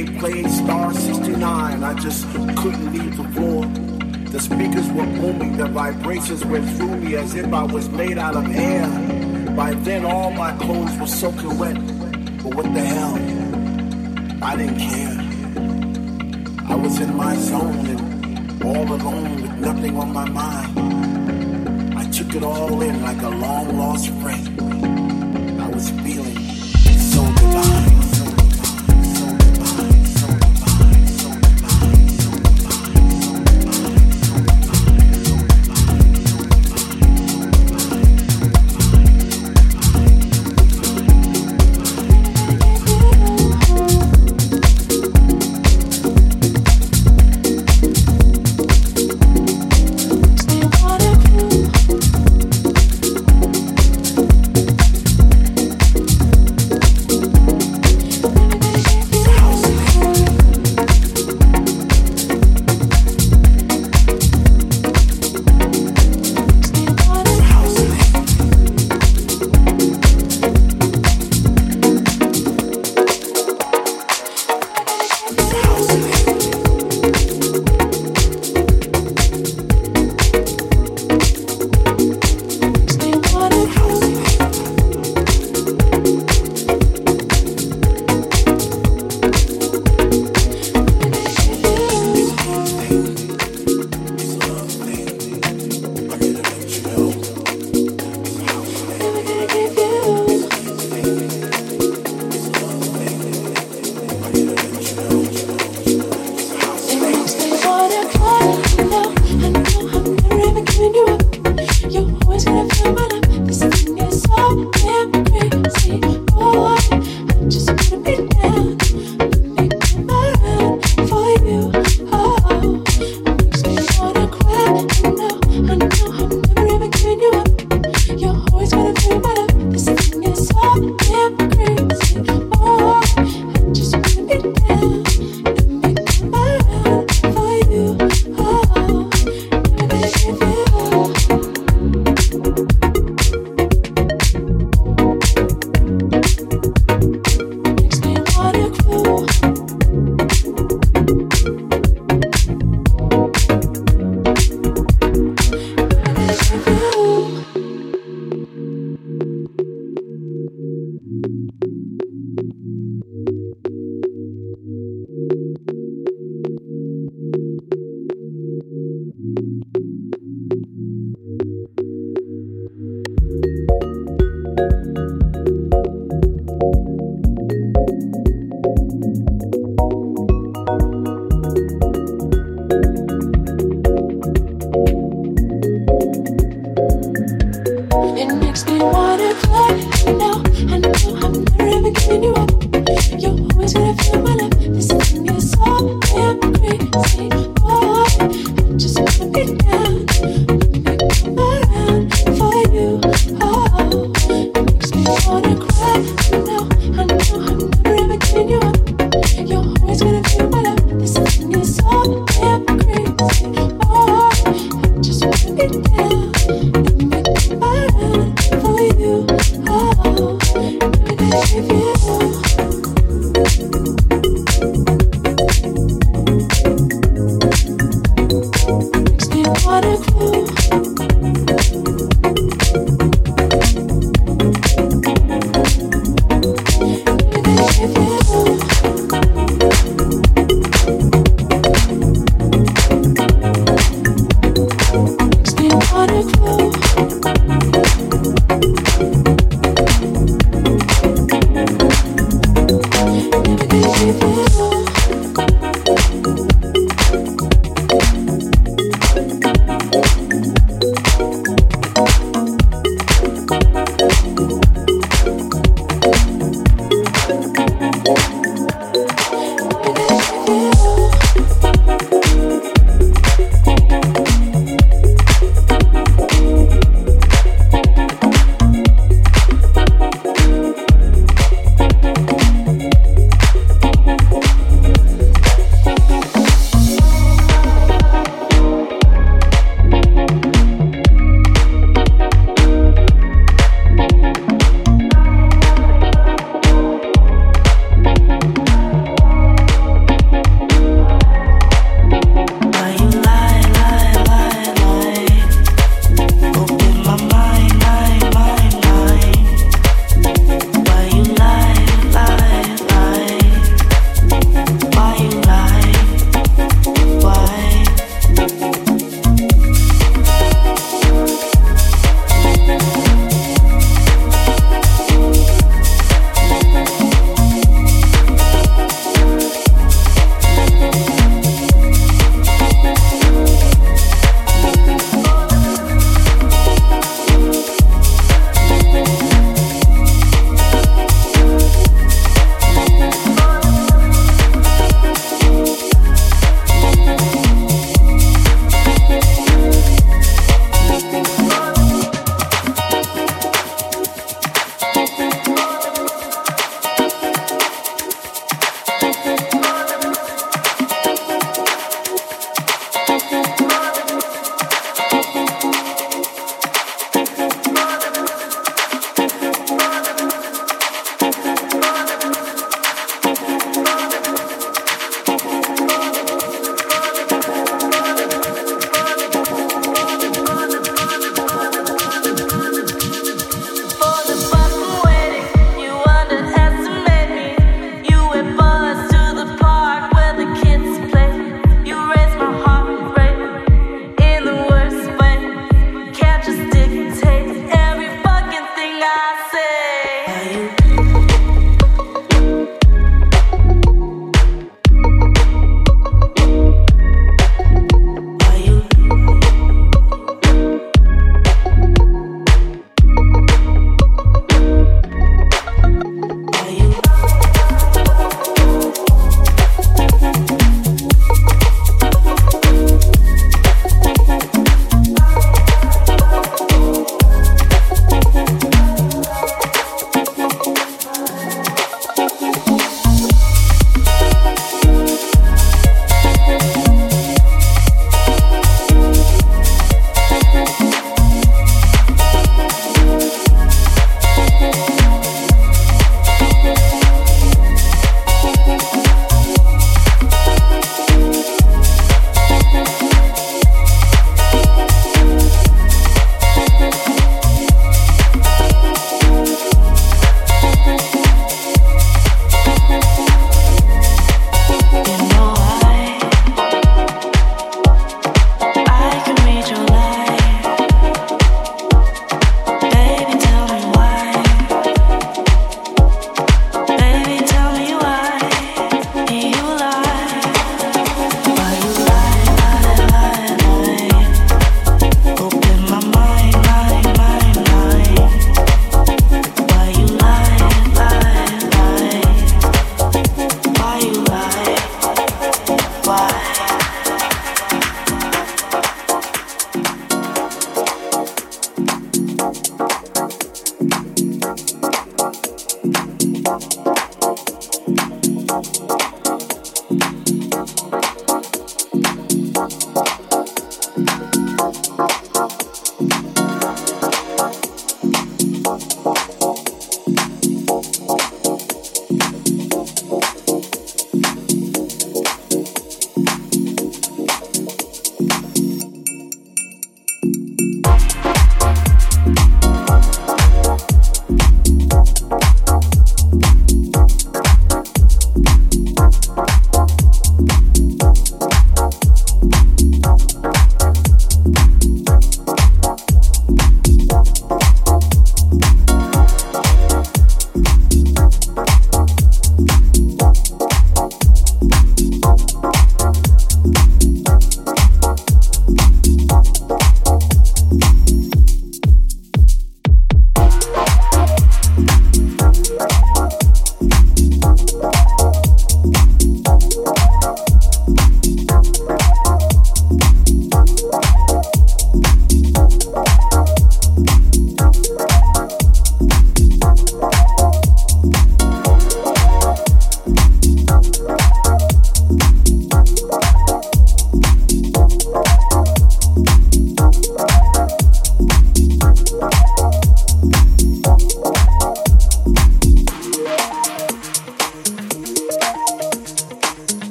The DJ played Star 69, I just couldn't leave the floor. The speakers were booming, the vibrations went through me as if I was made out of air. By then, all my clothes were soaking wet, but what the hell? I didn't care. I was in my zone and all alone with nothing on my mind. I took it all in like a long lost friend.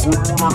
Thank